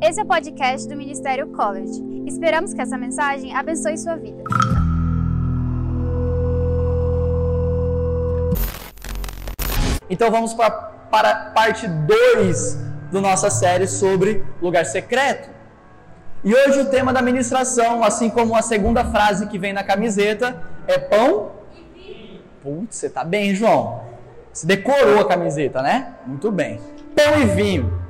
Esse é o podcast do Ministério College. Esperamos que essa mensagem abençoe sua vida. Então vamos pra, para a parte 2 da nossa série sobre lugar secreto. E hoje o tema da ministração, assim como a segunda frase que vem na camiseta, é pão. Putz, você tá bem, João. Você decorou a camiseta, né? Muito bem. Pão e vinho.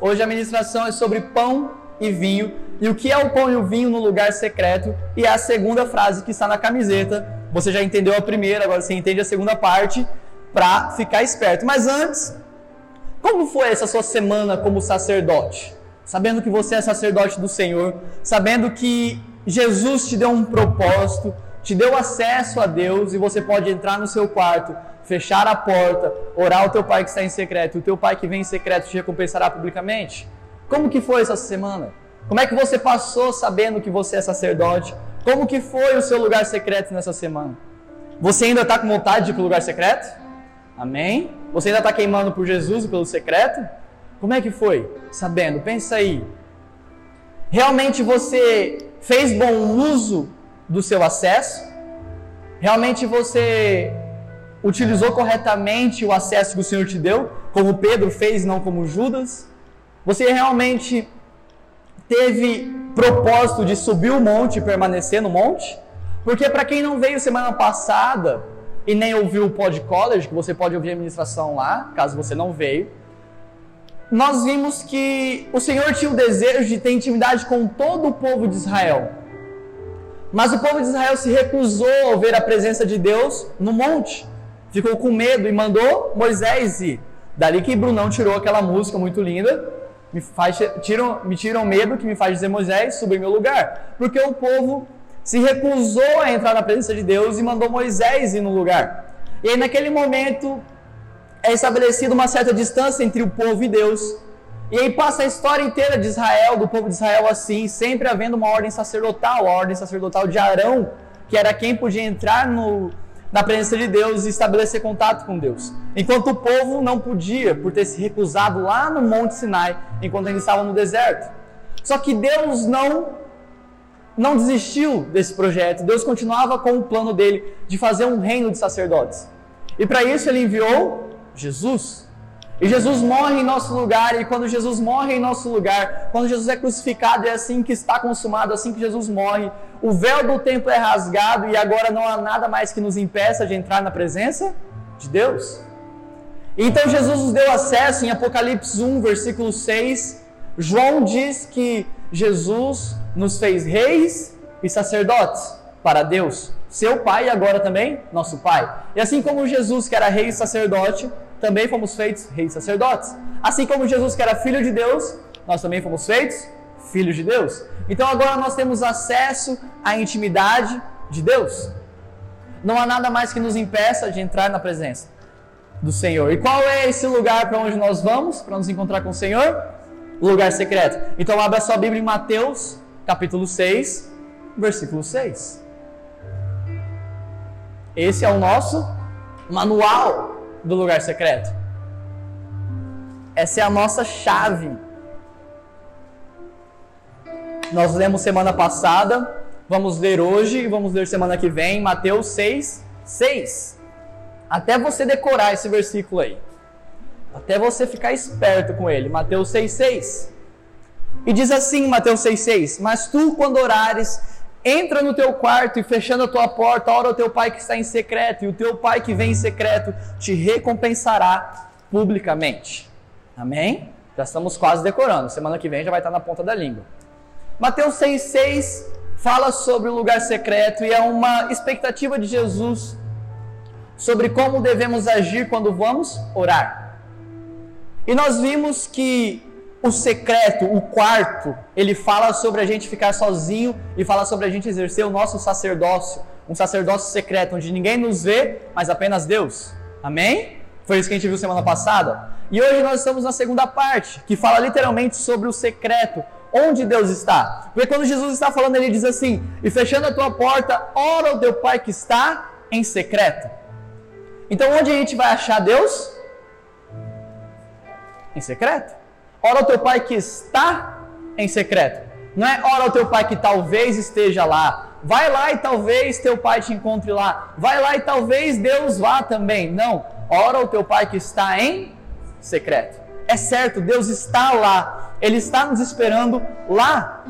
Hoje a ministração é sobre pão e vinho. E o que é o pão e o vinho no lugar secreto? E é a segunda frase que está na camiseta. Você já entendeu a primeira, agora você entende a segunda parte para ficar esperto. Mas antes, como foi essa sua semana como sacerdote? Sabendo que você é sacerdote do Senhor, sabendo que Jesus te deu um propósito, te deu acesso a Deus e você pode entrar no seu quarto, fechar a porta, orar ao teu pai que está em secreto, e o teu pai que vem em secreto te recompensará publicamente. Como que foi essa semana? Como é que você passou sabendo que você é sacerdote? Como que foi o seu lugar secreto nessa semana? Você ainda está com vontade de ir para o lugar secreto? Amém? Você ainda está queimando por Jesus e pelo secreto? Como é que foi? Sabendo, pensa aí. Realmente você fez bom uso do seu acesso? Realmente você utilizou corretamente o acesso que o Senhor te deu, como Pedro fez, não como Judas? Você realmente teve propósito de subir o monte e permanecer no monte? Porque para quem não veio semana passada, e nem ouviu o Pod College, que você pode ouvir a ministração lá, caso você não veio, nós vimos que o Senhor tinha o desejo de ter intimidade com todo o povo de Israel. Mas o povo de Israel se recusou a ver a presença de Deus no monte. Ficou com medo e mandou Moisés ir. Dali que Brunão tirou aquela música muito linda. Me, faz, tiram, me tiram medo que me faz dizer Moisés, suba em meu lugar. Porque o povo se recusou a entrar na presença de Deus e mandou Moisés ir no lugar. E aí, naquele momento, é estabelecida uma certa distância entre o povo e Deus. E aí passa a história inteira de Israel, do povo de Israel assim, sempre havendo uma ordem sacerdotal, a ordem sacerdotal de Arão, que era quem podia entrar no, na presença de Deus e estabelecer contato com Deus. Enquanto o povo não podia, por ter se recusado lá no Monte Sinai, enquanto eles estavam no deserto. Só que Deus não não desistiu desse projeto. Deus continuava com o plano dele de fazer um reino de sacerdotes. E para isso ele enviou Jesus. E Jesus morre em nosso lugar, e quando Jesus morre em nosso lugar, quando Jesus é crucificado, é assim que está consumado, assim que Jesus morre, o véu do templo é rasgado e agora não há nada mais que nos impeça de entrar na presença de Deus. Então Jesus nos deu acesso em Apocalipse 1, versículo 6. João diz que Jesus nos fez reis e sacerdotes para Deus, seu Pai e agora também nosso Pai. E assim como Jesus, que era rei e sacerdote, também fomos feitos reis sacerdotes. Assim como Jesus, que era filho de Deus, nós também fomos feitos filhos de Deus. Então agora nós temos acesso à intimidade de Deus. Não há nada mais que nos impeça de entrar na presença do Senhor. E qual é esse lugar para onde nós vamos para nos encontrar com o Senhor? Lugar secreto. Então abra sua Bíblia em Mateus capítulo 6, versículo 6. Esse é o nosso manual do lugar secreto. Essa é a nossa chave. Nós lemos semana passada, vamos ler hoje e vamos ler semana que vem, Mateus 6, 6. Até você decorar esse versículo aí. Até você ficar esperto com ele. Mateus 6, 6. E diz assim, Mateus 6,6: Mas tu, quando orares, entra no teu quarto e fechando a tua porta, ora ao teu pai que está em secreto, e o teu pai que vem em secreto te recompensará publicamente. Amém? Já estamos quase decorando. Semana que vem já vai estar na ponta da língua. Mateus 6,6 fala sobre o lugar secreto e é uma expectativa de Jesus sobre como devemos agir quando vamos orar. E nós vimos que o secreto, o quarto, ele fala sobre a gente ficar sozinho e fala sobre a gente exercer o nosso sacerdócio, um sacerdócio secreto, onde ninguém nos vê, mas apenas Deus. Amém? Foi isso que a gente viu semana passada. E hoje nós estamos na segunda parte, que fala literalmente sobre o secreto, onde Deus está. Porque quando Jesus está falando, ele diz assim: E fechando a tua porta, ora o teu Pai que está em secreto. Então, onde a gente vai achar Deus? Em secreto. Ora o teu Pai que está em secreto. Não é ora ao teu pai que talvez esteja lá. Vai lá e talvez teu pai te encontre lá. Vai lá e talvez Deus vá também. Não. Ora ao teu pai que está em secreto. É certo, Deus está lá. Ele está nos esperando lá.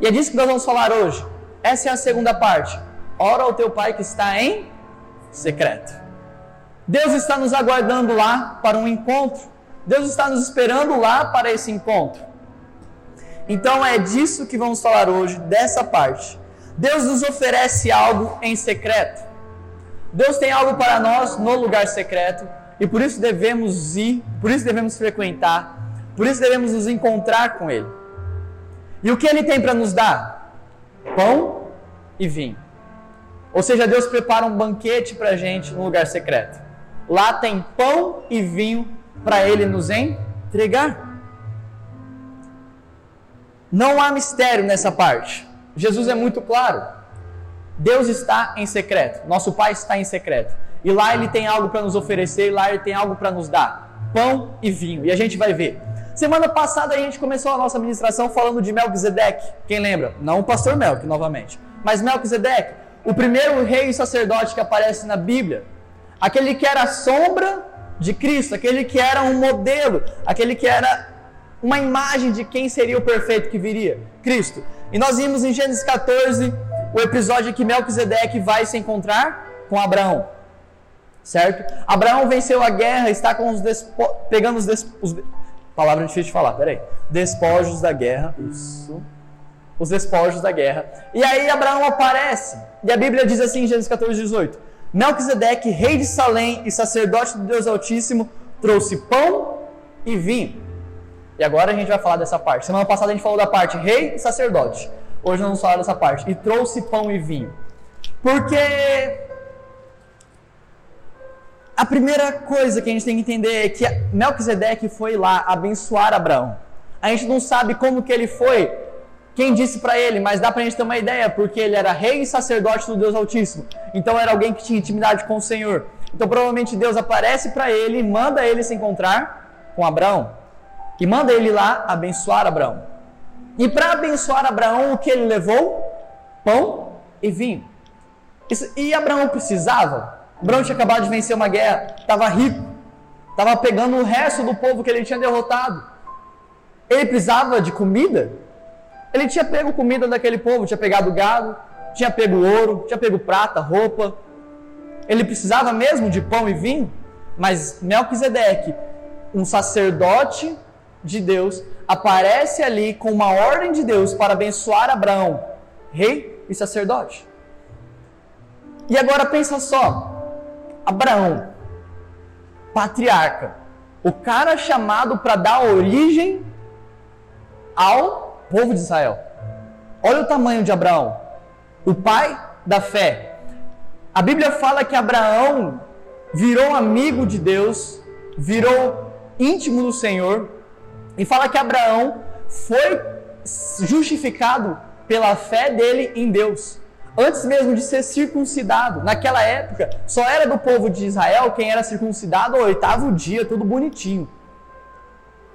E é disso que nós vamos falar hoje. Essa é a segunda parte. Ora ao teu pai que está em secreto. Deus está nos aguardando lá para um encontro. Deus está nos esperando lá para esse encontro. Então é disso que vamos falar hoje, dessa parte. Deus nos oferece algo em secreto. Deus tem algo para nós no lugar secreto e por isso devemos ir, por isso devemos frequentar, por isso devemos nos encontrar com Ele. E o que Ele tem para nos dar? Pão e vinho. Ou seja, Deus prepara um banquete para a gente no lugar secreto. Lá tem pão e vinho para Ele nos entregar. Não há mistério nessa parte. Jesus é muito claro. Deus está em secreto. Nosso Pai está em secreto. E lá Ele tem algo para nos oferecer, e lá Ele tem algo para nos dar: pão e vinho. E a gente vai ver. Semana passada a gente começou a nossa ministração falando de Melquisedeque. Quem lembra? Não o pastor Melk, novamente. Mas Melquisedeque, o primeiro rei e sacerdote que aparece na Bíblia. Aquele que era a sombra de Cristo, aquele que era um modelo, aquele que era uma imagem de quem seria o perfeito que viria, Cristo. E nós vimos em Gênesis 14 o episódio em que Melquisedeque vai se encontrar com Abraão. Certo? Abraão venceu a guerra, está com os despo... pegando os, des... os palavra difícil de falar, peraí. Despojos da guerra. Isso. Os despojos da guerra. E aí Abraão aparece. E a Bíblia diz assim em Gênesis 14, 18: Melquisedeque, rei de Salém e sacerdote do Deus Altíssimo, trouxe pão e vinho. E agora a gente vai falar dessa parte. Semana passada a gente falou da parte rei e sacerdote. Hoje nós vamos falar dessa parte. E trouxe pão e vinho. Porque a primeira coisa que a gente tem que entender é que Melquisedeque foi lá abençoar Abraão. A gente não sabe como que ele foi, quem disse para ele, mas dá para a gente ter uma ideia, porque ele era rei e sacerdote do Deus Altíssimo. Então era alguém que tinha intimidade com o Senhor. Então provavelmente Deus aparece para ele e manda ele se encontrar com Abraão e manda ele lá abençoar Abraão. E para abençoar Abraão, o que ele levou? Pão e vinho. Isso, e Abraão precisava? Abraão tinha acabado de vencer uma guerra, estava rico, estava pegando o resto do povo que ele tinha derrotado. Ele precisava de comida? Ele tinha pego comida daquele povo, tinha pegado gado, tinha pego ouro, tinha pego prata, roupa. Ele precisava mesmo de pão e vinho? Mas Melquisedeque, um sacerdote de Deus aparece ali com uma ordem de Deus para abençoar Abraão, rei e sacerdote. E agora pensa só, Abraão, patriarca, o cara chamado para dar origem ao povo de Israel. Olha o tamanho de Abraão, o pai da fé. A Bíblia fala que Abraão virou amigo de Deus, virou íntimo do Senhor, e fala que Abraão foi justificado pela fé dele em Deus. Antes mesmo de ser circuncidado. Naquela época, só era do povo de Israel quem era circuncidado ao oitavo dia, tudo bonitinho.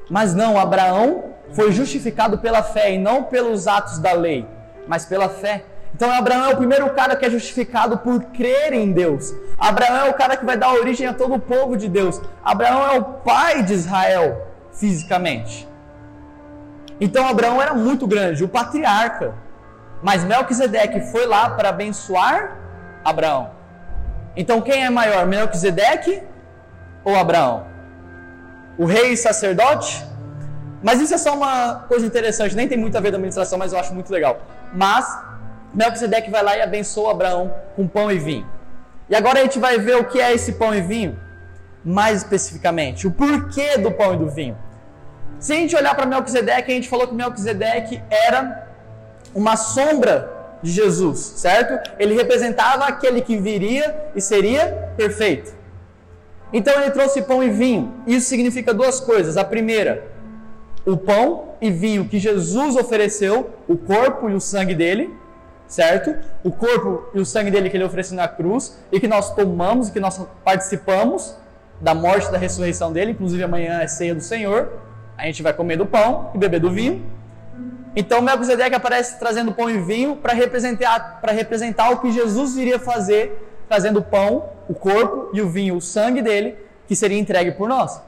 Mas não, Abraão foi justificado pela fé e não pelos atos da lei, mas pela fé. Então Abraão é o primeiro cara que é justificado por crer em Deus. Abraão é o cara que vai dar origem a todo o povo de Deus. Abraão é o pai de Israel fisicamente. Então Abraão era muito grande, o patriarca. Mas Melquisedeque foi lá para abençoar Abraão. Então quem é maior, Melquisedeque ou Abraão? O rei e sacerdote? Mas isso é só uma coisa interessante, nem tem muito a ver com a administração, mas eu acho muito legal. Mas Melquisedeque vai lá e abençoa Abraão com pão e vinho. E agora a gente vai ver o que é esse pão e vinho, mais especificamente, o porquê do pão e do vinho. Se a gente olhar para Melquisedeque, a gente falou que Melquisedeque era uma sombra de Jesus, certo? Ele representava aquele que viria e seria perfeito. Então ele trouxe pão e vinho. Isso significa duas coisas. A primeira, o pão e vinho que Jesus ofereceu, o corpo e o sangue dele, certo? O corpo e o sangue dele que ele ofereceu na cruz e que nós tomamos e que nós participamos da morte e da ressurreição dele. Inclusive amanhã é ceia do Senhor. A gente vai comer do pão e beber do vinho. Então Melquisedeque aparece trazendo pão e vinho para representar, representar o que Jesus iria fazer, trazendo o pão, o corpo e o vinho, o sangue dele, que seria entregue por nós.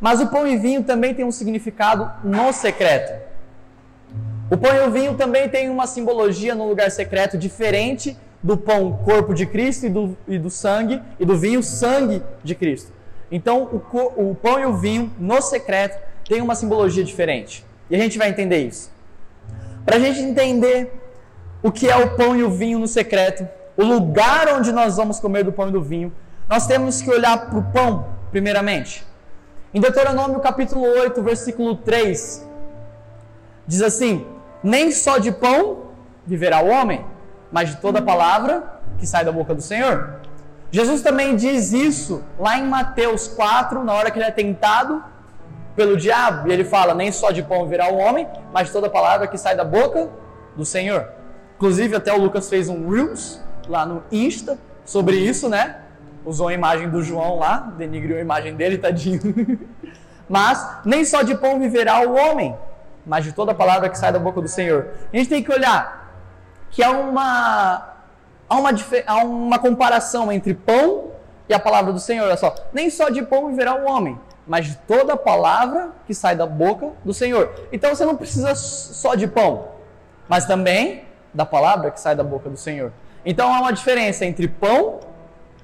Mas o pão e vinho também tem um significado no secreto. O pão e o vinho também tem uma simbologia no lugar secreto diferente do pão, corpo de Cristo, e do, e do sangue, e do vinho, sangue de Cristo. Então, o, o pão e o vinho no secreto tem uma simbologia diferente. E a gente vai entender isso. Para a gente entender o que é o pão e o vinho no secreto, o lugar onde nós vamos comer do pão e do vinho, nós temos que olhar para o pão, primeiramente. Em Deuteronômio capítulo 8, versículo 3, diz assim: Nem só de pão viverá o homem, mas de toda palavra que sai da boca do Senhor. Jesus também diz isso lá em Mateus 4, na hora que ele é tentado pelo diabo. E ele fala: Nem só de pão virá o homem, mas de toda palavra que sai da boca do Senhor. Inclusive, até o Lucas fez um Reels lá no Insta sobre isso, né? Usou a imagem do João lá, denigriu a imagem dele, tadinho. mas nem só de pão viverá o homem, mas de toda palavra que sai da boca do Senhor. A gente tem que olhar que há uma, há uma, há uma comparação entre pão e a palavra do Senhor. Olha só, nem só de pão viverá o homem, mas de toda palavra que sai da boca do Senhor. Então você não precisa só de pão, mas também da palavra que sai da boca do Senhor. Então há uma diferença entre pão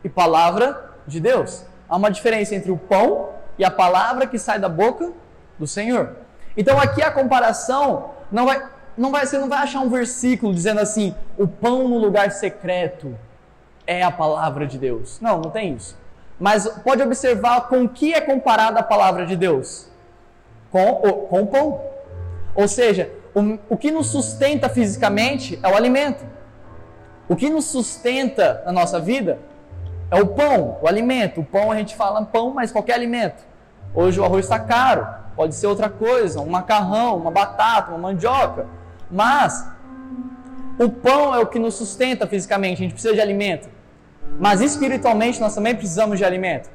e palavra de Deus. Há uma diferença entre o pão e a palavra que sai da boca do Senhor. Então aqui a comparação não vai, não vai, você não vai achar um versículo dizendo assim: o pão no lugar secreto é a palavra de Deus. Não, não tem isso. Mas pode observar com que é comparada a palavra de Deus? Com o, com o pão. Ou seja, o, o que nos sustenta fisicamente é o alimento. O que nos sustenta na nossa vida é o pão, o alimento. O pão a gente fala pão, mas qualquer alimento. Hoje o arroz está caro, pode ser outra coisa, um macarrão, uma batata, uma mandioca. Mas o pão é o que nos sustenta fisicamente, a gente precisa de alimento. Mas espiritualmente nós também precisamos de alimento.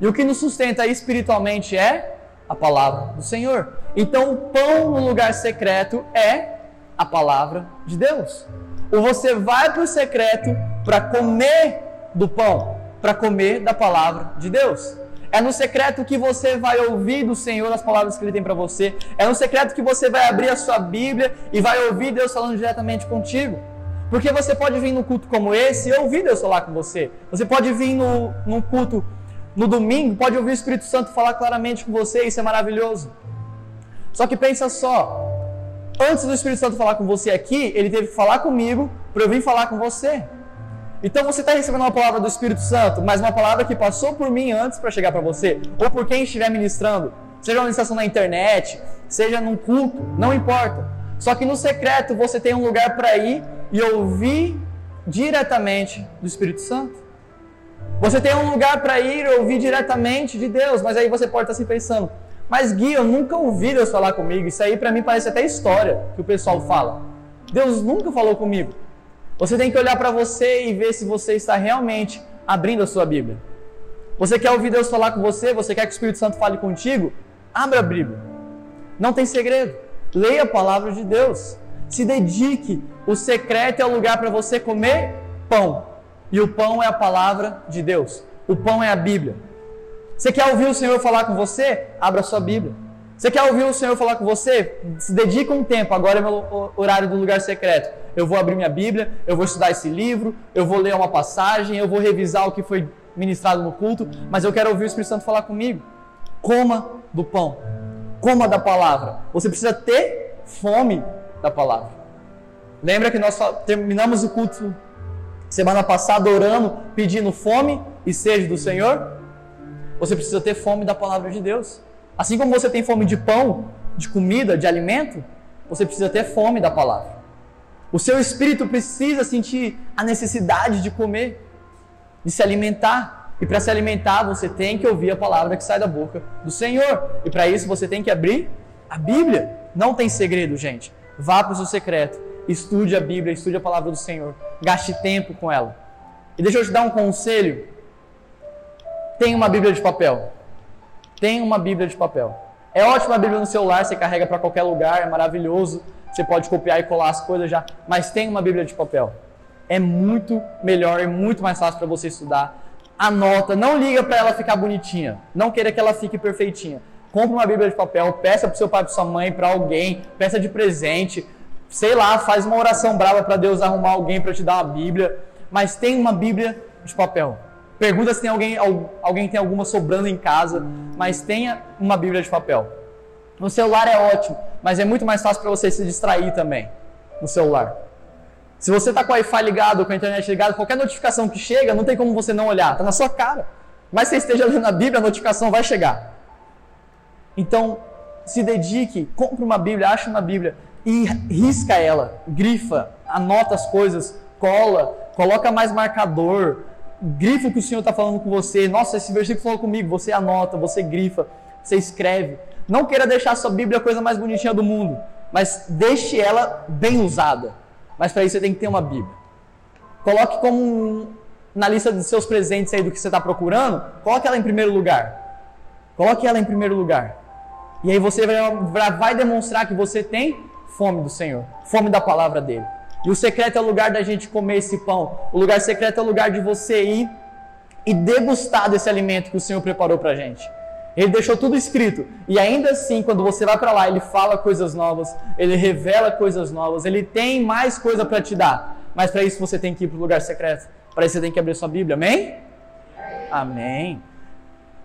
E o que nos sustenta espiritualmente é a palavra do Senhor. Então o pão no lugar secreto é a palavra de Deus. Ou você vai para o secreto para comer do pão, para comer da palavra de Deus. É no secreto que você vai ouvir do Senhor as palavras que Ele tem para você. É no secreto que você vai abrir a sua Bíblia e vai ouvir Deus falando diretamente contigo. Porque você pode vir num culto como esse e ouvir Deus falar com você. Você pode vir no, num culto no domingo, pode ouvir o Espírito Santo falar claramente com você, isso é maravilhoso. Só que pensa só, antes do Espírito Santo falar com você aqui, ele teve que falar comigo para eu vir falar com você. Então você está recebendo uma palavra do Espírito Santo, mas uma palavra que passou por mim antes para chegar para você, ou por quem estiver ministrando, seja uma ministração na internet, seja num culto, não importa. Só que no secreto você tem um lugar para ir e ouvir diretamente do Espírito Santo. Você tem um lugar para ir e ouvir diretamente de Deus, mas aí você pode estar se pensando, mas Gui, eu nunca ouvi Deus falar comigo. Isso aí para mim parece até história que o pessoal fala. Deus nunca falou comigo. Você tem que olhar para você e ver se você está realmente abrindo a sua Bíblia. Você quer ouvir Deus falar com você? Você quer que o Espírito Santo fale contigo? Abra a Bíblia. Não tem segredo. Leia a palavra de Deus. Se dedique. O secreto é o lugar para você comer pão. E o pão é a palavra de Deus. O pão é a Bíblia. Você quer ouvir o Senhor falar com você? Abra sua Bíblia. Você quer ouvir o Senhor falar com você? Se dedica um tempo. Agora é meu horário do lugar secreto. Eu vou abrir minha Bíblia, eu vou estudar esse livro, eu vou ler uma passagem, eu vou revisar o que foi ministrado no culto, mas eu quero ouvir o Espírito Santo falar comigo. Coma do pão. Coma da palavra. Você precisa ter fome da palavra. Lembra que nós terminamos o culto semana passada orando, pedindo fome e sede do Senhor? Você precisa ter fome da palavra de Deus. Assim como você tem fome de pão, de comida, de alimento, você precisa ter fome da palavra. O seu espírito precisa sentir a necessidade de comer, de se alimentar. E para se alimentar, você tem que ouvir a palavra que sai da boca do Senhor. E para isso, você tem que abrir a Bíblia. Não tem segredo, gente. Vá para o seu secreto, estude a Bíblia, estude a palavra do Senhor, gaste tempo com ela. E deixa eu te dar um conselho. Tenha uma Bíblia de papel. Tenha uma Bíblia de papel. É ótima a Bíblia no celular, você carrega para qualquer lugar, é maravilhoso. Você pode copiar e colar as coisas já, mas tem uma Bíblia de papel. É muito melhor, é muito mais fácil para você estudar. Anota, não liga para ela ficar bonitinha. Não queira que ela fique perfeitinha. Compre uma Bíblia de papel, peça para seu pai, para sua mãe, para alguém, peça de presente. Sei lá, faz uma oração brava para Deus arrumar alguém para te dar uma Bíblia, mas tem uma Bíblia de papel. Pergunta se tem alguém, alguém tem alguma sobrando em casa, mas tenha uma Bíblia de papel. No celular é ótimo, mas é muito mais fácil para você se distrair também no celular. Se você está com o Wi-Fi ligado, com a internet ligada, qualquer notificação que chega, não tem como você não olhar, está na sua cara. Mas se você esteja lendo a Bíblia, a notificação vai chegar. Então, se dedique, compre uma Bíblia, ache uma Bíblia e risca ela, grifa, anota as coisas, cola, coloca mais marcador, grifa o que o Senhor está falando com você. Nossa, esse versículo falou comigo. Você anota, você grifa, você escreve. Não queira deixar a sua Bíblia a coisa mais bonitinha do mundo, mas deixe ela bem usada. Mas para isso você tem que ter uma Bíblia. Coloque como um, na lista dos seus presentes aí do que você está procurando, coloque ela em primeiro lugar. Coloque ela em primeiro lugar. E aí você vai, vai demonstrar que você tem fome do Senhor, fome da palavra dele. E o secreto é o lugar da gente comer esse pão. O lugar secreto é o lugar de você ir e degustar desse alimento que o Senhor preparou para a gente. Ele deixou tudo escrito. E ainda assim, quando você vai para lá, ele fala coisas novas, ele revela coisas novas, ele tem mais coisa para te dar. Mas para isso você tem que ir para o lugar secreto. Para isso você tem que abrir sua Bíblia. Amém? Amém.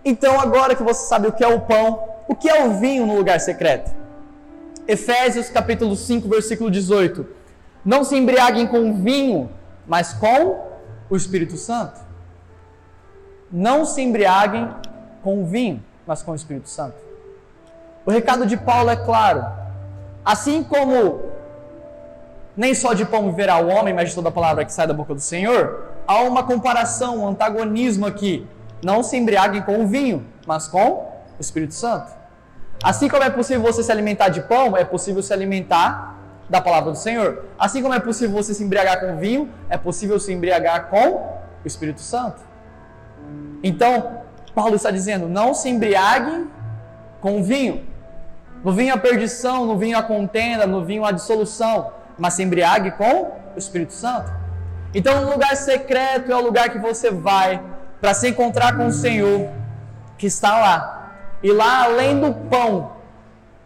Então, agora que você sabe o que é o pão, o que é o vinho no lugar secreto? Efésios capítulo 5, versículo 18. Não se embriaguem com vinho, mas com o Espírito Santo. Não se embriaguem com vinho mas com o Espírito Santo. O recado de Paulo é claro. Assim como nem só de pão viverá o homem, mas de toda a palavra que sai da boca do Senhor, há uma comparação, um antagonismo aqui. Não se embriaguem com o vinho, mas com o Espírito Santo. Assim como é possível você se alimentar de pão, é possível se alimentar da palavra do Senhor. Assim como é possível você se embriagar com vinho, é possível se embriagar com o Espírito Santo. Então, Paulo está dizendo: não se embriague com vinho. No vinho a perdição, no vinho a contenda, no vinho a dissolução, mas se embriague com o Espírito Santo. Então, o lugar secreto é o lugar que você vai para se encontrar com o Senhor que está lá. E lá, além do pão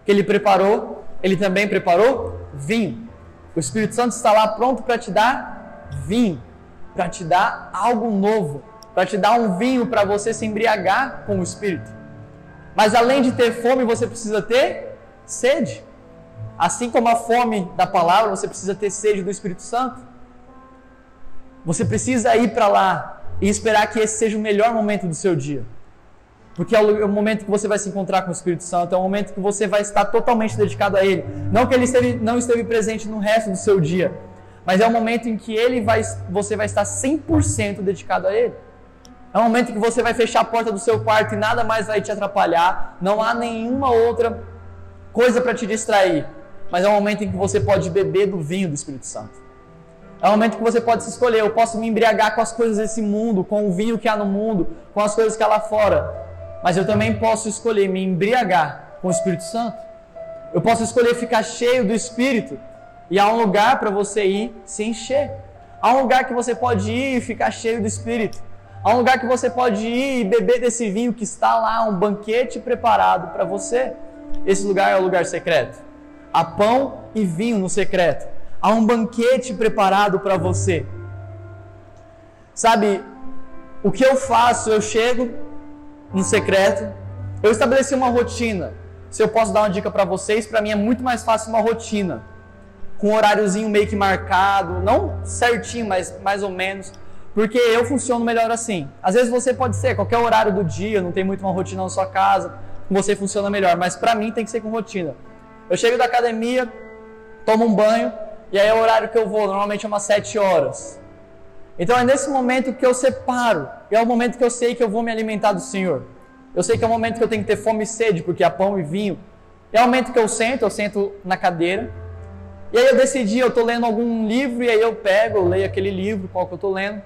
que ele preparou, ele também preparou vinho. O Espírito Santo está lá pronto para te dar vinho, para te dar algo novo, para te dar um vinho para você se embriagar com o Espírito. Mas além de ter fome, você precisa ter sede. Assim como a fome da palavra, você precisa ter sede do Espírito Santo. Você precisa ir para lá e esperar que esse seja o melhor momento do seu dia. Porque é o momento que você vai se encontrar com o Espírito Santo, é o momento que você vai estar totalmente dedicado a Ele. Não que Ele esteve, não esteve presente no resto do seu dia, mas é o momento em que ele vai, você vai estar 100% dedicado a Ele. É um momento que você vai fechar a porta do seu quarto e nada mais vai te atrapalhar. Não há nenhuma outra coisa para te distrair. Mas é um momento em que você pode beber do vinho do Espírito Santo. É um momento que você pode se escolher. Eu posso me embriagar com as coisas desse mundo, com o vinho que há no mundo, com as coisas que há lá fora. Mas eu também posso escolher me embriagar com o Espírito Santo. Eu posso escolher ficar cheio do Espírito. E há um lugar para você ir se encher. Há um lugar que você pode ir e ficar cheio do Espírito. Há um lugar que você pode ir e beber desse vinho que está lá, um banquete preparado para você. Esse lugar é o lugar secreto. Há pão e vinho no secreto. Há um banquete preparado para você. Sabe, o que eu faço? Eu chego no secreto, eu estabeleci uma rotina. Se eu posso dar uma dica para vocês, para mim é muito mais fácil uma rotina. Com um horáriozinho meio que marcado, não certinho, mas mais ou menos porque eu funciono melhor assim. Às vezes você pode ser qualquer horário do dia, não tem muito uma rotina na sua casa, você funciona melhor, mas para mim tem que ser com rotina. Eu chego da academia, tomo um banho, e aí é o horário que eu vou, normalmente é umas 7 horas. Então é nesse momento que eu separo, e é o momento que eu sei que eu vou me alimentar do Senhor. Eu sei que é o momento que eu tenho que ter fome e sede, porque há pão e vinho. É o momento que eu sento, eu sento na cadeira. E aí eu decidi, eu estou lendo algum livro, e aí eu pego, eu leio aquele livro, qual que eu estou lendo.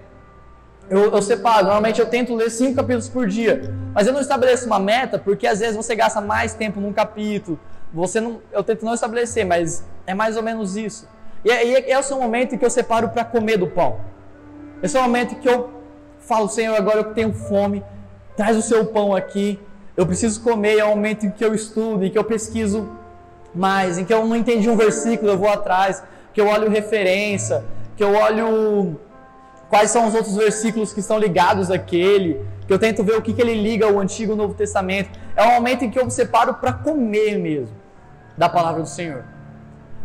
eu, eu separo. Normalmente eu tento ler cinco capítulos por dia. Mas eu não estabeleço uma meta porque às vezes você gasta mais tempo num capítulo. Você não, eu tento não estabelecer, mas é mais ou menos isso. E, e esse é o momento em que eu separo para comer do pão. Esse é o momento que eu falo, Senhor, agora eu tenho fome, traz o seu pão aqui, eu preciso comer. É o momento em que eu estudo, em que eu pesquiso mais, em que eu não entendi um versículo, eu vou atrás, que eu olho referência, que eu olho quais são os outros versículos que estão ligados àquele, que eu tento ver o que, que ele liga ao Antigo e Novo Testamento. É um momento em que eu me separo para comer mesmo da palavra do Senhor.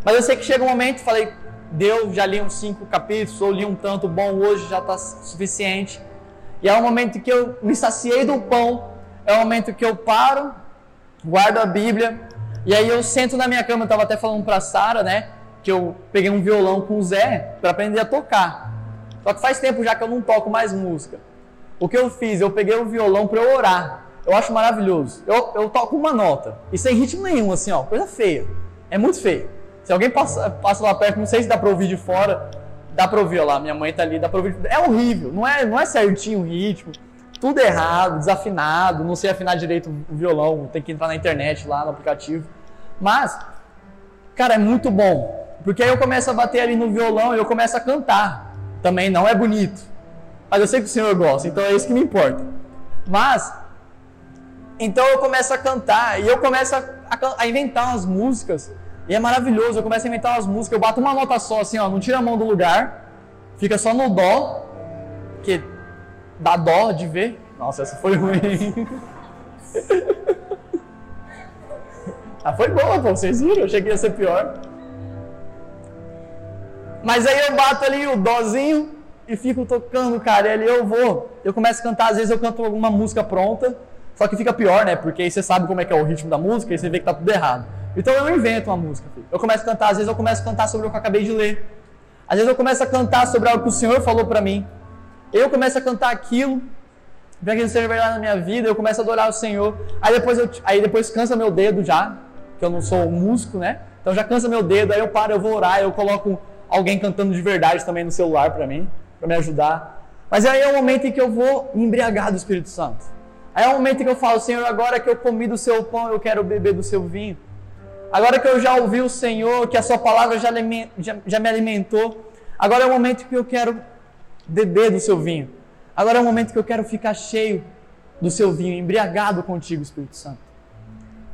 Mas eu sei que chega um momento, falei, deu, já li uns cinco capítulos, ou li um tanto bom hoje, já está suficiente. E é um momento que eu me saciei do pão, é um momento que eu paro, guardo a Bíblia, e aí eu sento na minha cama, eu estava até falando para Sara, né, que eu peguei um violão com o Zé para aprender a tocar. Só que faz tempo já que eu não toco mais música. O que eu fiz? Eu peguei o violão para eu orar. Eu acho maravilhoso. Eu, eu toco uma nota. E sem ritmo nenhum, assim, ó. Coisa feia. É muito feio. Se alguém passa, passa lá perto, não sei se dá para ouvir de fora. Dá para ouvir, ó lá. Minha mãe tá ali, dá para ouvir. É horrível. Não é, não é certinho o ritmo. Tudo errado, desafinado. Não sei afinar direito o violão. Tem que entrar na internet lá no aplicativo. Mas, cara, é muito bom. Porque aí eu começo a bater ali no violão e eu começo a cantar também não é bonito. Mas eu sei que o Senhor gosta, então é isso que me importa. Mas, então eu começo a cantar e eu começo a, a, a inventar as músicas. E é maravilhoso, eu começo a inventar as músicas, eu bato uma nota só, assim, ó, não tira a mão do lugar, fica só no dó, que dá dó de ver. Nossa, essa foi ruim. ah, foi boa, pô, vocês viram? Eu achei que ia ser pior. Mas aí eu bato ali o dózinho e fico tocando, cara. E ali eu vou. Eu começo a cantar, às vezes eu canto alguma música pronta. Só que fica pior, né? Porque aí você sabe como é que é o ritmo da música e você vê que tá tudo errado. Então eu invento uma música. Filho. Eu começo a cantar, às vezes eu começo a cantar sobre o que eu acabei de ler. Às vezes eu começo a cantar sobre algo que o Senhor falou para mim. Eu começo a cantar aquilo, para que seja verdade na minha vida, eu começo a adorar o Senhor. Aí depois, eu, aí depois cansa meu dedo já, que eu não sou músico, né? Então já cansa meu dedo, aí eu paro, eu vou orar, eu coloco alguém cantando de verdade também no celular para mim, para me ajudar. Mas aí é o momento em que eu vou me embriagar do Espírito Santo. Aí é o momento em que eu falo, Senhor, agora que eu comi do seu pão, eu quero beber do seu vinho. Agora que eu já ouvi o Senhor, que a sua palavra já, já, já me alimentou, agora é o momento que eu quero beber do seu vinho. Agora é o momento que eu quero ficar cheio do seu vinho, embriagado contigo, Espírito Santo.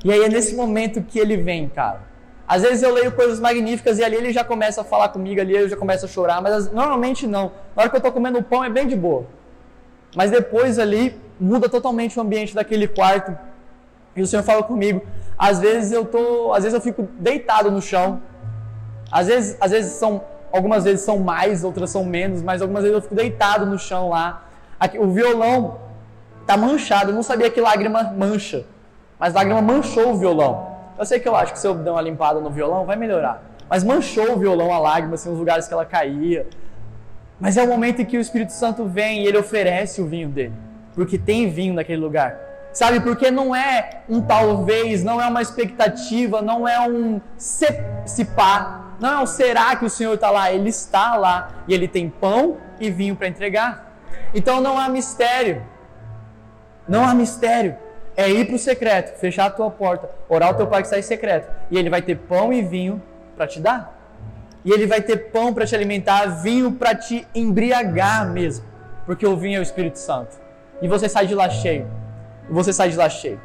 E aí é nesse momento que ele vem, cara. Às vezes eu leio coisas magníficas e ali ele já começa a falar comigo, ali eu já começo a chorar, mas normalmente não. Na hora que eu estou comendo o pão é bem de boa. Mas depois ali muda totalmente o ambiente daquele quarto. E o Senhor fala comigo. Às vezes eu tô, às vezes eu fico deitado no chão. Às vezes, às vezes são, algumas vezes são mais, outras são menos, mas algumas vezes eu fico deitado no chão lá. Aqui, o violão tá manchado. Eu não sabia que lágrima mancha, mas lágrima manchou o violão. Eu sei que eu acho que se eu der uma limpada no violão, vai melhorar. Mas manchou o violão a lágrima, assim, os lugares que ela caía. Mas é o momento em que o Espírito Santo vem e ele oferece o vinho dele. Porque tem vinho naquele lugar. Sabe, porque não é um talvez, não é uma expectativa, não é um se, se pá, não é um será que o Senhor está lá. Ele está lá e ele tem pão e vinho para entregar. Então não há mistério. Não há mistério é ir para o secreto, fechar a tua porta, orar ao teu pai que em secreto. E ele vai ter pão e vinho para te dar. E ele vai ter pão para te alimentar, vinho para te embriagar mesmo. Porque o vinho é o Espírito Santo. E você sai de lá cheio. Você sai de lá cheio.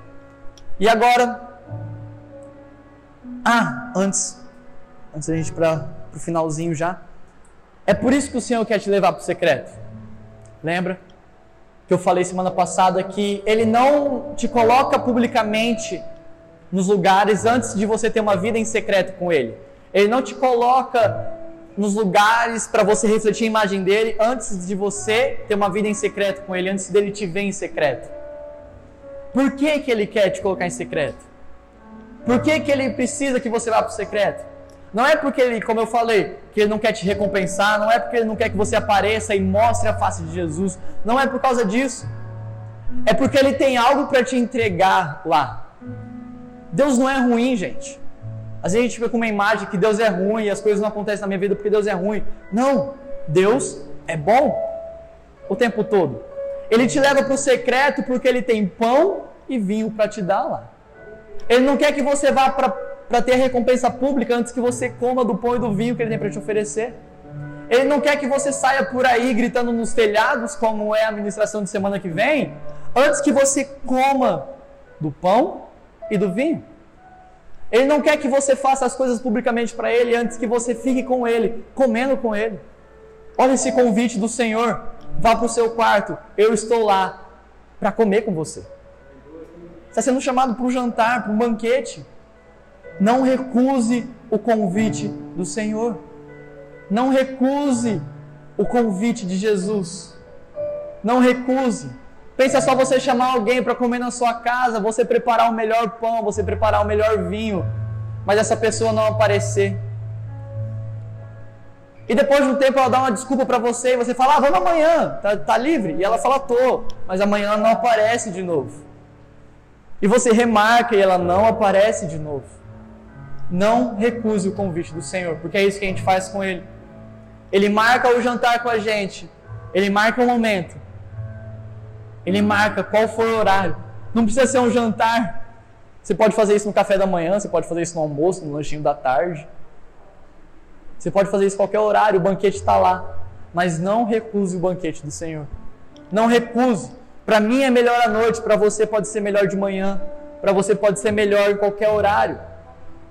E agora. Ah, antes. Antes da gente ir para o finalzinho já. É por isso que o Senhor quer te levar para o secreto. Lembra? que eu falei semana passada que ele não te coloca publicamente nos lugares antes de você ter uma vida em secreto com ele. Ele não te coloca nos lugares para você refletir a imagem dele antes de você ter uma vida em secreto com ele, antes dele te ver em secreto. Por que, que ele quer te colocar em secreto? Por que, que ele precisa que você vá para o secreto? Não é porque ele, como eu falei, que ele não quer te recompensar, não é porque ele não quer que você apareça e mostre a face de Jesus, não é por causa disso. É porque ele tem algo para te entregar lá. Deus não é ruim, gente. Às vezes a gente fica com uma imagem que Deus é ruim e as coisas não acontecem na minha vida porque Deus é ruim. Não, Deus é bom. o tempo todo. Ele te leva para o secreto porque ele tem pão e vinho para te dar lá. Ele não quer que você vá para ter a recompensa pública antes que você coma do pão e do vinho que ele tem para te oferecer. Ele não quer que você saia por aí gritando nos telhados, como é a administração de semana que vem, antes que você coma do pão e do vinho. Ele não quer que você faça as coisas publicamente para ele antes que você fique com ele, comendo com ele. Olha esse convite do Senhor. Vá para o seu quarto, eu estou lá para comer com você. Está sendo chamado para um jantar, para um banquete. Não recuse o convite do Senhor. Não recuse o convite de Jesus. Não recuse. Pensa só você chamar alguém para comer na sua casa, você preparar o melhor pão, você preparar o melhor vinho, mas essa pessoa não aparecer. E depois de um tempo ela dá uma desculpa para você e você fala, ah, vamos amanhã, tá, tá livre? E ela fala, tô, mas amanhã ela não aparece de novo. E você remarca e ela não aparece de novo. Não recuse o convite do Senhor, porque é isso que a gente faz com Ele. Ele marca o jantar com a gente, Ele marca o momento, ele marca qual for o horário. Não precisa ser um jantar. Você pode fazer isso no café da manhã, você pode fazer isso no almoço, no lanchinho da tarde. Você pode fazer isso qualquer horário, o banquete está lá. Mas não recuse o banquete do Senhor. Não recuse. Para mim é melhor à noite, para você pode ser melhor de manhã, para você pode ser melhor em qualquer horário.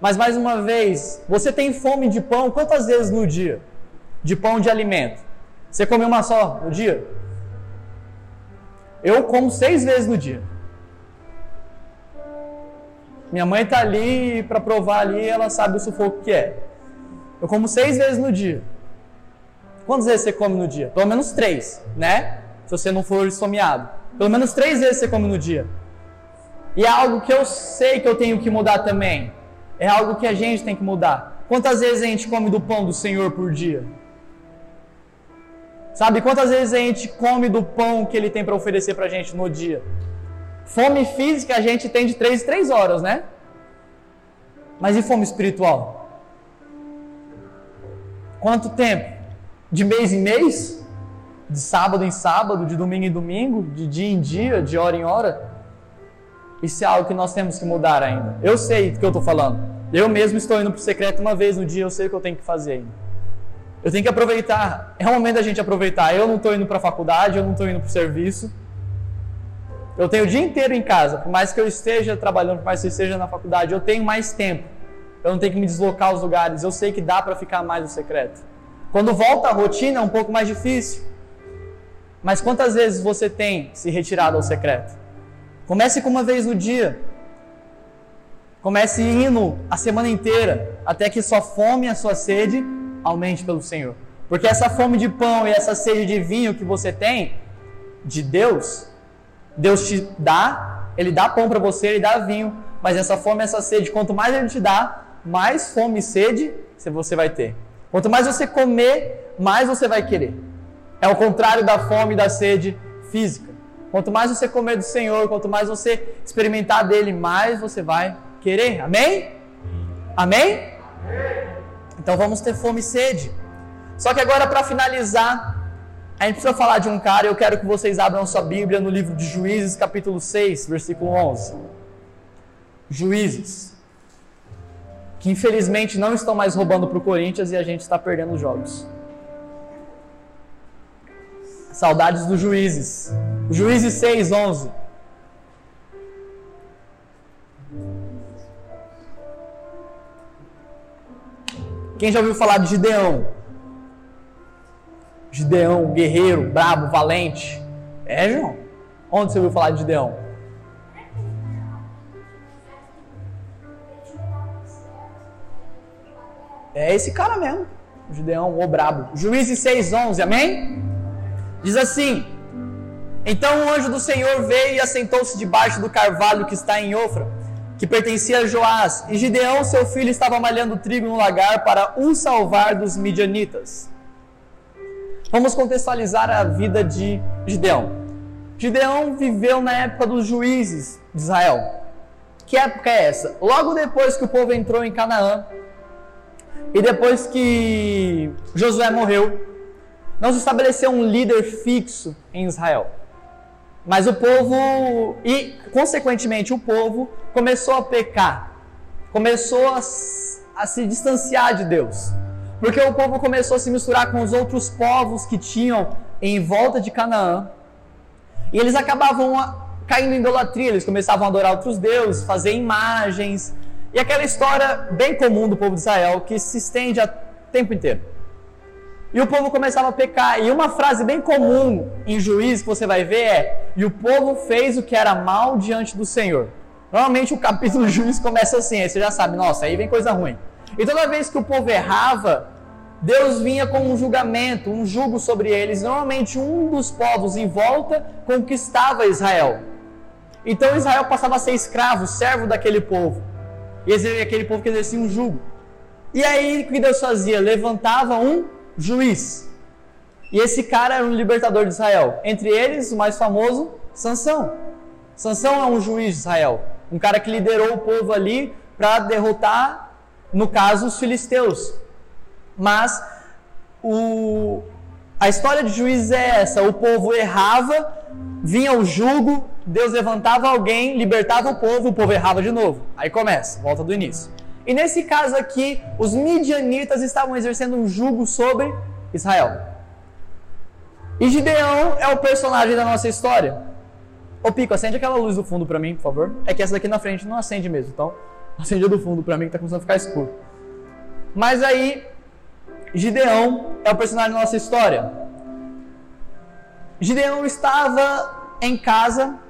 Mas mais uma vez, você tem fome de pão quantas vezes no dia? De pão de alimento. Você come uma só no dia? Eu como seis vezes no dia. Minha mãe está ali para provar ali, ela sabe o sufoco que é. Eu como seis vezes no dia. Quantas vezes você come no dia? Pelo menos três, né? Se você não for esfomeado. Pelo menos três vezes você come no dia. E é algo que eu sei que eu tenho que mudar também. É algo que a gente tem que mudar. Quantas vezes a gente come do pão do Senhor por dia? Sabe quantas vezes a gente come do pão que ele tem para oferecer para a gente no dia? Fome física a gente tem de 3 em 3 horas, né? Mas e fome espiritual? Quanto tempo? De mês em mês? De sábado em sábado? De domingo em domingo? De dia em dia? De hora em hora? Isso é algo que nós temos que mudar ainda. Eu sei do que eu estou falando. Eu mesmo estou indo para o secreto uma vez no dia, eu sei o que eu tenho que fazer ainda. Eu tenho que aproveitar. É o momento da gente aproveitar. Eu não estou indo para a faculdade, eu não estou indo para o serviço. Eu tenho o dia inteiro em casa. Por mais que eu esteja trabalhando, por mais que eu esteja na faculdade, eu tenho mais tempo. Eu não tenho que me deslocar aos lugares. Eu sei que dá para ficar mais no secreto. Quando volta a rotina é um pouco mais difícil. Mas quantas vezes você tem se retirado ao secreto? Comece com uma vez no dia. Comece indo a semana inteira, até que sua fome e a sua sede aumente pelo Senhor. Porque essa fome de pão e essa sede de vinho que você tem de Deus, Deus te dá, Ele dá pão para você, Ele dá vinho, mas essa fome, essa sede, quanto mais Ele te dá, mais fome e sede você vai ter. Quanto mais você comer, mais você vai querer. É o contrário da fome e da sede física. Quanto mais você comer do Senhor, quanto mais você experimentar dele, mais você vai querer. Amém? Amém? Então vamos ter fome e sede. Só que agora, para finalizar, a gente precisa falar de um cara. Eu quero que vocês abram sua Bíblia no livro de Juízes, capítulo 6, versículo 11. Juízes. Que infelizmente não estão mais roubando para o Corinthians e a gente está perdendo os jogos. Saudades dos juízes. Juízes 6, 11. Quem já ouviu falar de Gideão? Gideão, guerreiro, brabo, valente. É, João? Onde você ouviu falar de Gideão? É esse cara mesmo. Gideão, o brabo. Juízes 6,11, amém? Diz assim: Então o anjo do Senhor veio e assentou-se debaixo do carvalho que está em Ofra que pertencia a Joás, e Gideão, seu filho, estava malhando trigo no lagar para o salvar dos midianitas. Vamos contextualizar a vida de Gideão. Gideão viveu na época dos juízes de Israel. Que época é essa? Logo depois que o povo entrou em Canaã, e depois que Josué morreu, Não se estabeleceu um líder fixo em Israel. Mas o povo, e consequentemente o povo, começou a pecar, começou a, a se distanciar de Deus. Porque o povo começou a se misturar com os outros povos que tinham em volta de Canaã. E eles acabavam caindo em idolatria, eles começavam a adorar outros deuses, fazer imagens. E aquela história bem comum do povo de Israel que se estende o tempo inteiro. E o povo começava a pecar. E uma frase bem comum em juízo que você vai ver é: E o povo fez o que era mal diante do Senhor. Normalmente o capítulo juízo começa assim, aí você já sabe, nossa, aí vem coisa ruim. E toda vez que o povo errava, Deus vinha com um julgamento, um jugo sobre eles. Normalmente um dos povos em volta conquistava Israel. Então Israel passava a ser escravo, servo daquele povo. E aquele povo que exercia um jugo. E aí o que Deus fazia? Levantava um juiz. E esse cara era um libertador de Israel. Entre eles, o mais famoso, Sansão. Sansão é um juiz de Israel. Um cara que liderou o povo ali para derrotar, no caso, os filisteus. Mas o, a história de juízes é essa: o povo errava, vinha o jugo, Deus levantava alguém, libertava o povo, o povo errava de novo. Aí começa, volta do início. E nesse caso aqui, os midianitas estavam exercendo um jugo sobre Israel. E Gideão é o personagem da nossa história. Ô Pico, acende aquela luz do fundo para mim, por favor. É que essa daqui na frente não acende mesmo, então acende a do fundo para mim que tá começando a ficar escuro. Mas aí, Gideão é o personagem da nossa história. Gideão estava em casa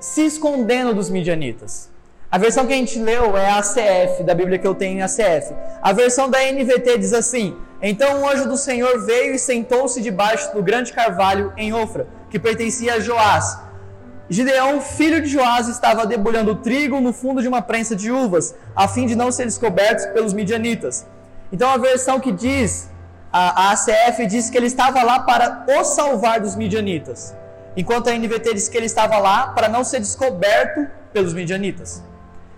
se escondendo dos midianitas. A versão que a gente leu é a ACF, da Bíblia que eu tenho em ACF. A versão da NVT diz assim: Então o anjo do Senhor veio e sentou-se debaixo do grande carvalho em Ofra, que pertencia a Joás. Gideão, filho de Joás, estava debulhando trigo no fundo de uma prensa de uvas, a fim de não ser descoberto pelos midianitas. Então a versão que diz, a ACF diz que ele estava lá para o salvar dos midianitas, enquanto a NVT diz que ele estava lá para não ser descoberto pelos midianitas.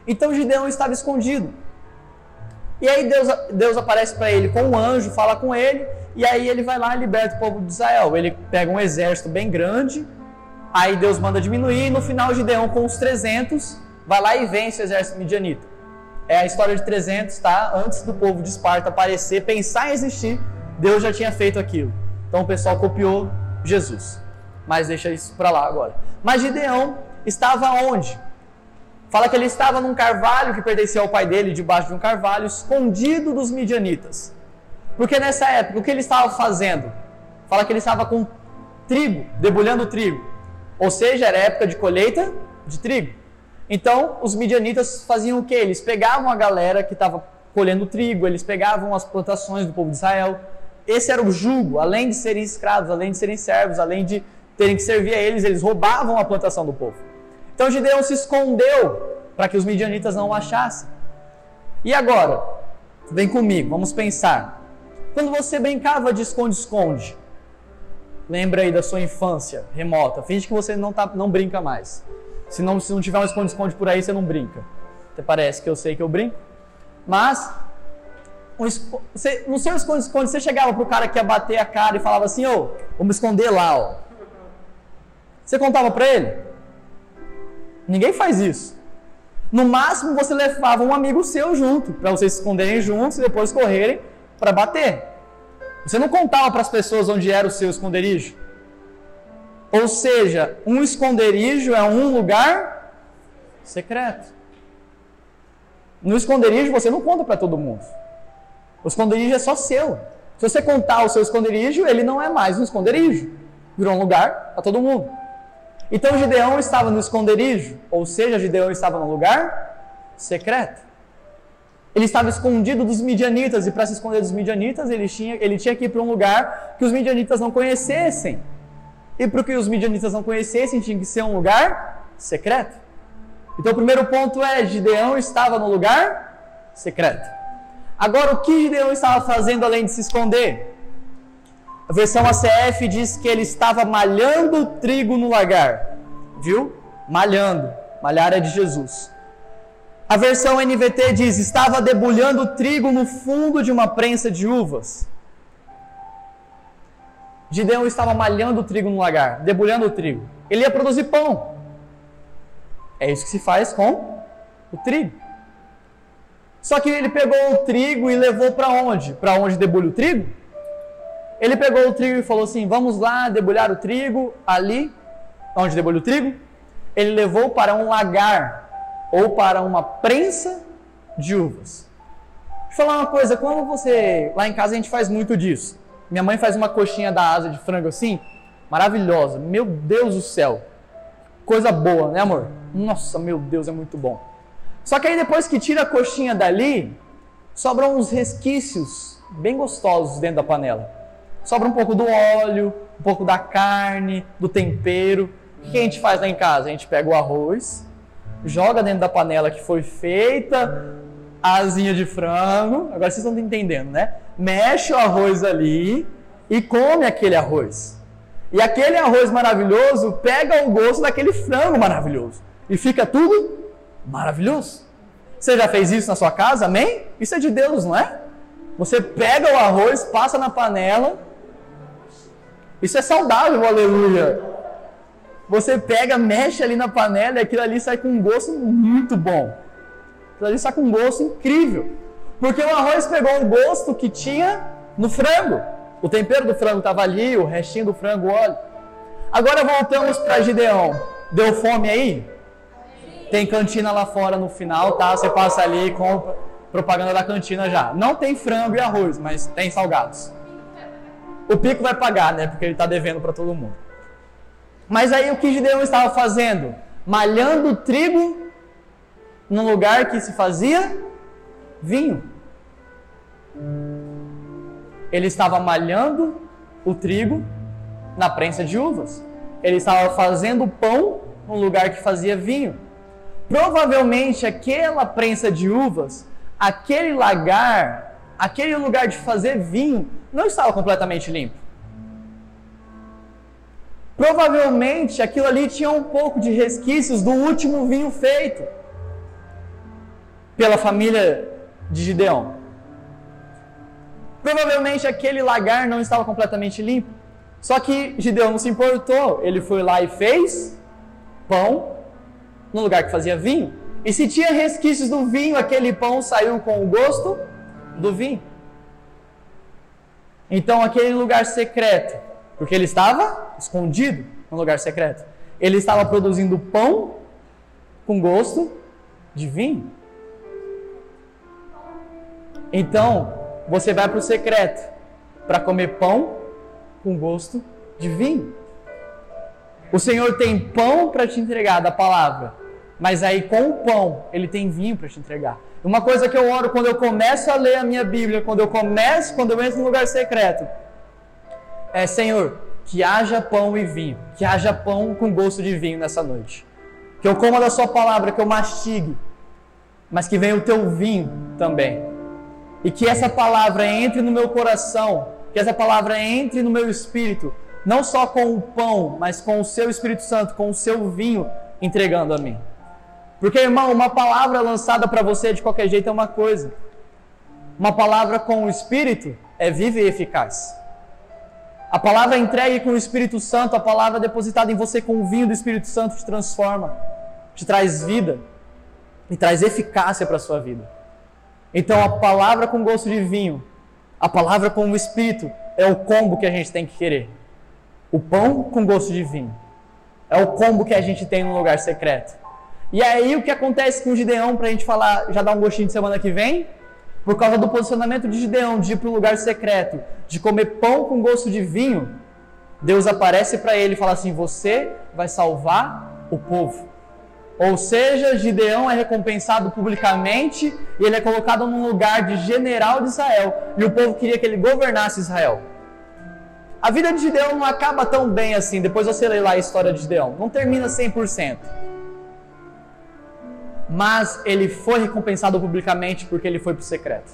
Então Gideão estava escondido. E aí Deus, Deus aparece para ele com um anjo, fala com ele, e aí ele vai lá e liberta o povo de Israel. Ele pega um exército bem grande, aí Deus manda diminuir, e no final Gideão com os 300 vai lá e vence o exército midianita. É a história de 300, tá? Antes do povo de Esparta aparecer, pensar em existir, Deus já tinha feito aquilo. Então o pessoal copiou Jesus. Mas deixa isso para lá agora. Mas Gideão estava onde? Fala que ele estava num carvalho que pertencia ao pai dele, debaixo de um carvalho, escondido dos midianitas. Porque nessa época, o que ele estava fazendo? Fala que ele estava com trigo, debulhando trigo. Ou seja, era época de colheita de trigo. Então, os midianitas faziam o que? Eles pegavam a galera que estava colhendo trigo, eles pegavam as plantações do povo de Israel. Esse era o jugo, além de serem escravos, além de serem servos, além de terem que servir a eles, eles roubavam a plantação do povo. Então Gideão se escondeu para que os midianitas não o achassem. E agora? Vem comigo, vamos pensar. Quando você brincava de esconde-esconde, lembra aí da sua infância remota, finge que você não, tá, não brinca mais. Se não, se não tiver um esconde-esconde por aí, você não brinca. Até parece que eu sei que eu brinco. Mas, você, no seu esconde-esconde, você chegava pro cara que ia bater a cara e falava assim, ô, oh, vamos esconder lá, ó. Você contava para ele? Ninguém faz isso. No máximo você levava um amigo seu junto, para vocês se esconderem juntos e depois correrem para bater. Você não contava para as pessoas onde era o seu esconderijo. Ou seja, um esconderijo é um lugar secreto. No esconderijo você não conta para todo mundo. O esconderijo é só seu. Se você contar o seu esconderijo, ele não é mais um esconderijo. Virou um lugar para todo mundo. Então Gideão estava no esconderijo, ou seja, Gideão estava no lugar secreto. Ele estava escondido dos midianitas, e para se esconder dos midianitas, ele tinha, ele tinha que ir para um lugar que os midianitas não conhecessem. E para que os midianitas não conhecessem, tinha que ser um lugar secreto. Então o primeiro ponto é: Gideão estava no lugar secreto. Agora, o que Gideão estava fazendo além de se esconder? A versão ACF diz que ele estava malhando trigo no lagar. Viu? Malhando. Malhar é de Jesus. A versão NVT diz: estava debulhando trigo no fundo de uma prensa de uvas. Gideão estava malhando o trigo no lagar, debulhando o trigo. Ele ia produzir pão. É isso que se faz com o trigo. Só que ele pegou o trigo e levou para onde? Para onde debulha o trigo? Ele pegou o trigo e falou assim: Vamos lá debulhar o trigo ali, onde debulha o trigo. Ele levou para um lagar ou para uma prensa de uvas. Deixa eu falar uma coisa: quando você. Lá em casa a gente faz muito disso. Minha mãe faz uma coxinha da asa de frango assim, maravilhosa. Meu Deus do céu. Coisa boa, né, amor? Nossa, meu Deus, é muito bom. Só que aí depois que tira a coxinha dali, sobram uns resquícios bem gostosos dentro da panela. Sobra um pouco do óleo, um pouco da carne, do tempero. O que a gente faz lá em casa? A gente pega o arroz, joga dentro da panela que foi feita a asinha de frango. Agora vocês estão entendendo, né? Mexe o arroz ali e come aquele arroz. E aquele arroz maravilhoso pega o gosto daquele frango maravilhoso. E fica tudo maravilhoso. Você já fez isso na sua casa? Amém? Isso é de Deus, não é? Você pega o arroz, passa na panela. Isso é saudável, aleluia. Você pega, mexe ali na panela e aquilo ali sai com um gosto muito bom. Aquilo ali sai com um gosto incrível. Porque o arroz pegou o gosto que tinha no frango. O tempero do frango estava ali, o restinho do frango, óleo. Agora voltamos para Gideão. Deu fome aí? Tem cantina lá fora no final, tá? Você passa ali e compra propaganda da cantina já. Não tem frango e arroz, mas tem salgados. O Pico vai pagar, né? Porque ele está devendo para todo mundo. Mas aí o que Gideão estava fazendo? Malhando trigo num lugar que se fazia vinho. Ele estava malhando o trigo na prensa de uvas. Ele estava fazendo pão num lugar que fazia vinho. Provavelmente aquela prensa de uvas, aquele lagar, aquele lugar de fazer vinho, não estava completamente limpo. Provavelmente aquilo ali tinha um pouco de resquícios do último vinho feito pela família de Gideão. Provavelmente aquele lagar não estava completamente limpo. Só que Gideão não se importou. Ele foi lá e fez pão no lugar que fazia vinho. E se tinha resquícios do vinho, aquele pão saiu com o gosto do vinho. Então, aquele lugar secreto, porque ele estava escondido no lugar secreto, ele estava produzindo pão com gosto de vinho. Então, você vai para o secreto para comer pão com gosto de vinho. O Senhor tem pão para te entregar da palavra, mas aí com o pão, ele tem vinho para te entregar. Uma coisa que eu oro quando eu começo a ler a minha Bíblia, quando eu começo, quando eu entro no lugar secreto, é Senhor, que haja pão e vinho, que haja pão com gosto de vinho nessa noite. Que eu coma da sua palavra, que eu mastigue, mas que venha o teu vinho também. E que essa palavra entre no meu coração, que essa palavra entre no meu espírito, não só com o pão, mas com o seu Espírito Santo, com o seu vinho entregando a mim. Porque, irmão, uma palavra lançada para você de qualquer jeito é uma coisa. Uma palavra com o Espírito é viva e eficaz. A palavra entregue com o Espírito Santo, a palavra depositada em você com o vinho do Espírito Santo te transforma, te traz vida e traz eficácia para a sua vida. Então, a palavra com gosto de vinho, a palavra com o Espírito, é o combo que a gente tem que querer. O pão com gosto de vinho. É o combo que a gente tem no lugar secreto. E aí o que acontece com o Gideão, para a gente falar, já dar um gostinho de semana que vem? Por causa do posicionamento de Gideão, de ir para o lugar secreto, de comer pão com gosto de vinho, Deus aparece para ele e fala assim: Você vai salvar o povo. Ou seja, Gideão é recompensado publicamente e ele é colocado num lugar de general de Israel. E o povo queria que ele governasse Israel. A vida de Gideão não acaba tão bem assim. Depois você lê lá a história de Gideão. Não termina 100% mas ele foi recompensado publicamente porque ele foi para o secreto.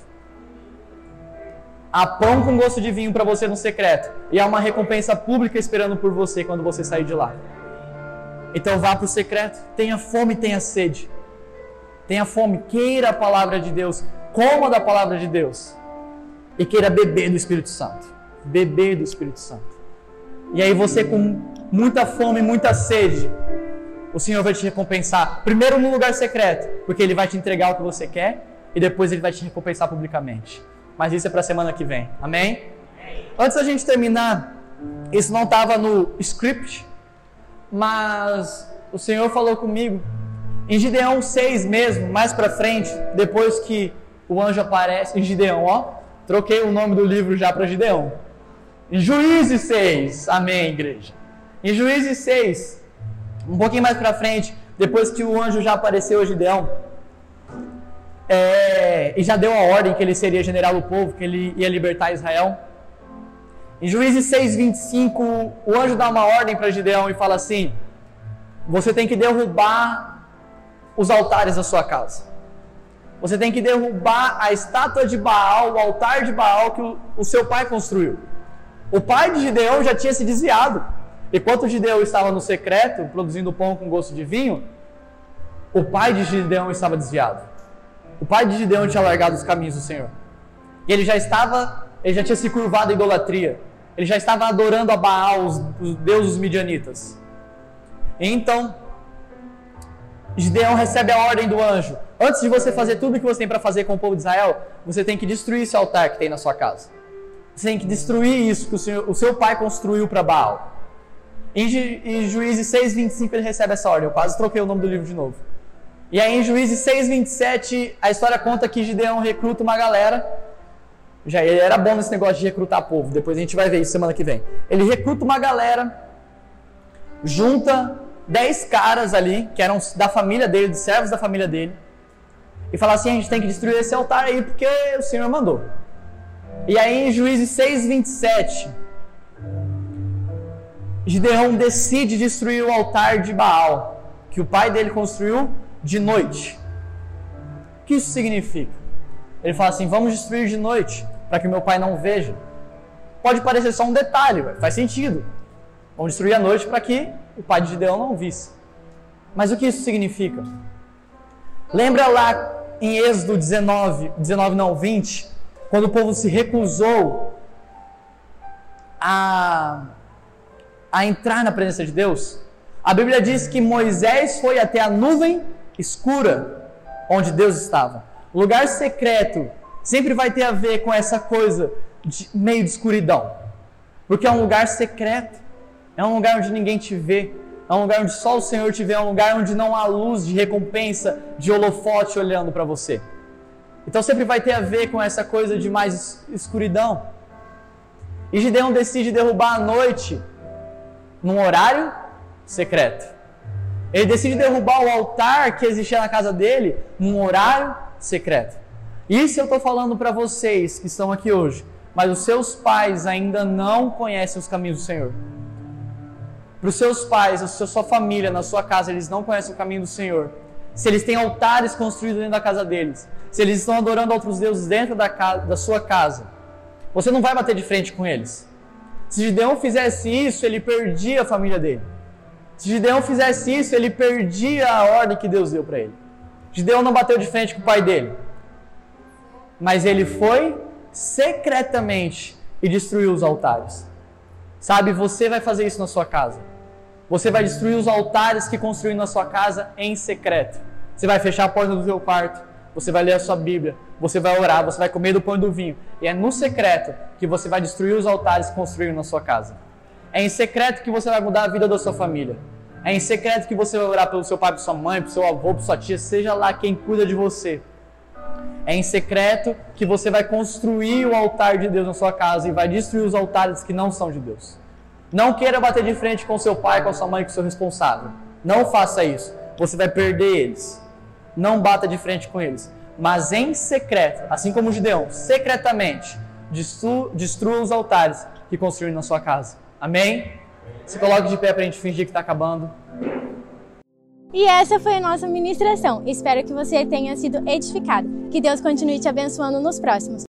Há pão com gosto de vinho para você no secreto e há uma recompensa pública esperando por você quando você sair de lá. Então vá para o secreto, tenha fome, tenha sede. Tenha fome, queira a palavra de Deus, coma da palavra de Deus e queira beber do Espírito Santo. Beber do Espírito Santo. E aí você com muita fome, muita sede, o Senhor vai te recompensar. Primeiro no lugar secreto, porque Ele vai te entregar o que você quer, e depois Ele vai te recompensar publicamente. Mas isso é para a semana que vem. Amém? Antes da gente terminar, isso não estava no script, mas o Senhor falou comigo em Gideão 6 mesmo, mais para frente, depois que o anjo aparece em Gideão, ó, troquei o nome do livro já para Gideão. Em Juízes 6, amém, igreja. Em Juízes 6, um pouquinho mais para frente, depois que o anjo já apareceu a Gideão, é, e já deu a ordem que ele seria general do povo, que ele ia libertar Israel. Em Juízes 6, 25, o anjo dá uma ordem para Gideão e fala assim: Você tem que derrubar os altares da sua casa. Você tem que derrubar a estátua de Baal, o altar de Baal que o, o seu pai construiu. O pai de Gideão já tinha se desviado. Enquanto Gideão estava no secreto, produzindo pão com gosto de vinho, o pai de Gideão estava desviado. O pai de Gideão tinha largado os caminhos do Senhor. E ele já estava, ele já tinha se curvado à idolatria. Ele já estava adorando a Baal, os, os deuses midianitas. E então, Gideão recebe a ordem do anjo: antes de você fazer tudo o que você tem para fazer com o povo de Israel, você tem que destruir esse altar que tem na sua casa. Você tem que destruir isso que o, senhor, o seu pai construiu para Baal. Em, em Juízes 6,25 ele recebe essa ordem. Eu quase troquei o nome do livro de novo. E aí em Juízes 6,27 a história conta que Gideão recruta uma galera. Já ele era bom nesse negócio de recrutar povo. Depois a gente vai ver isso semana que vem. Ele recruta uma galera, junta 10 caras ali, que eram da família dele, de servos da família dele, e fala assim: a gente tem que destruir esse altar aí porque o Senhor mandou. E aí em Juízes 6, 27, Gideão decide destruir o altar de Baal, que o pai dele construiu de noite. O que isso significa? Ele fala assim: vamos destruir de noite, para que meu pai não veja. Pode parecer só um detalhe, faz sentido. Vamos destruir à noite para que o pai de Gideão não visse. Mas o que isso significa? Lembra lá em Êxodo 19, 19 não, 20, quando o povo se recusou a, a entrar na presença de Deus? A Bíblia diz que Moisés foi até a nuvem escura onde Deus estava. O lugar secreto sempre vai ter a ver com essa coisa de meio de escuridão. Porque é um lugar secreto. É um lugar onde ninguém te vê. É um lugar onde só o Senhor te vê. É um lugar onde não há luz de recompensa, de holofote olhando para você. Então sempre vai ter a ver com essa coisa de mais escuridão. E Gideão decide derrubar a noite num horário secreto. Ele decide derrubar o altar que existia na casa dele num horário secreto. Isso eu estou falando para vocês que estão aqui hoje, mas os seus pais ainda não conhecem os caminhos do Senhor. Para os seus pais, a sua família, na sua casa, eles não conhecem o caminho do Senhor. Se eles têm altares construídos dentro da casa deles, se eles estão adorando outros deuses dentro da, casa, da sua casa, você não vai bater de frente com eles. Se Gideão fizesse isso, ele perdia a família dele. Se Gideão fizesse isso, ele perdia a ordem que Deus deu para ele. Gideão não bateu de frente com o pai dele, mas ele foi secretamente e destruiu os altares. Sabe, você vai fazer isso na sua casa. Você vai destruir os altares que construiu na sua casa em secreto. Você vai fechar a porta do seu quarto, você vai ler a sua Bíblia, você vai orar, você vai comer do pão e do vinho. E é no secreto que você vai destruir os altares que construiu na sua casa. É em secreto que você vai mudar a vida da sua família. É em secreto que você vai orar pelo seu pai, pela sua mãe, pelo seu avô, pela sua tia, seja lá quem cuida de você. É em secreto que você vai construir o altar de Deus na sua casa e vai destruir os altares que não são de Deus. Não queira bater de frente com seu pai, com sua mãe, com seu responsável. Não faça isso. Você vai perder eles. Não bata de frente com eles. Mas em secreto, assim como Gideão, secretamente, destrua os altares que construiu na sua casa. Amém? Se coloque de pé para a gente fingir que está acabando. E essa foi a nossa ministração. Espero que você tenha sido edificado. Que Deus continue te abençoando nos próximos.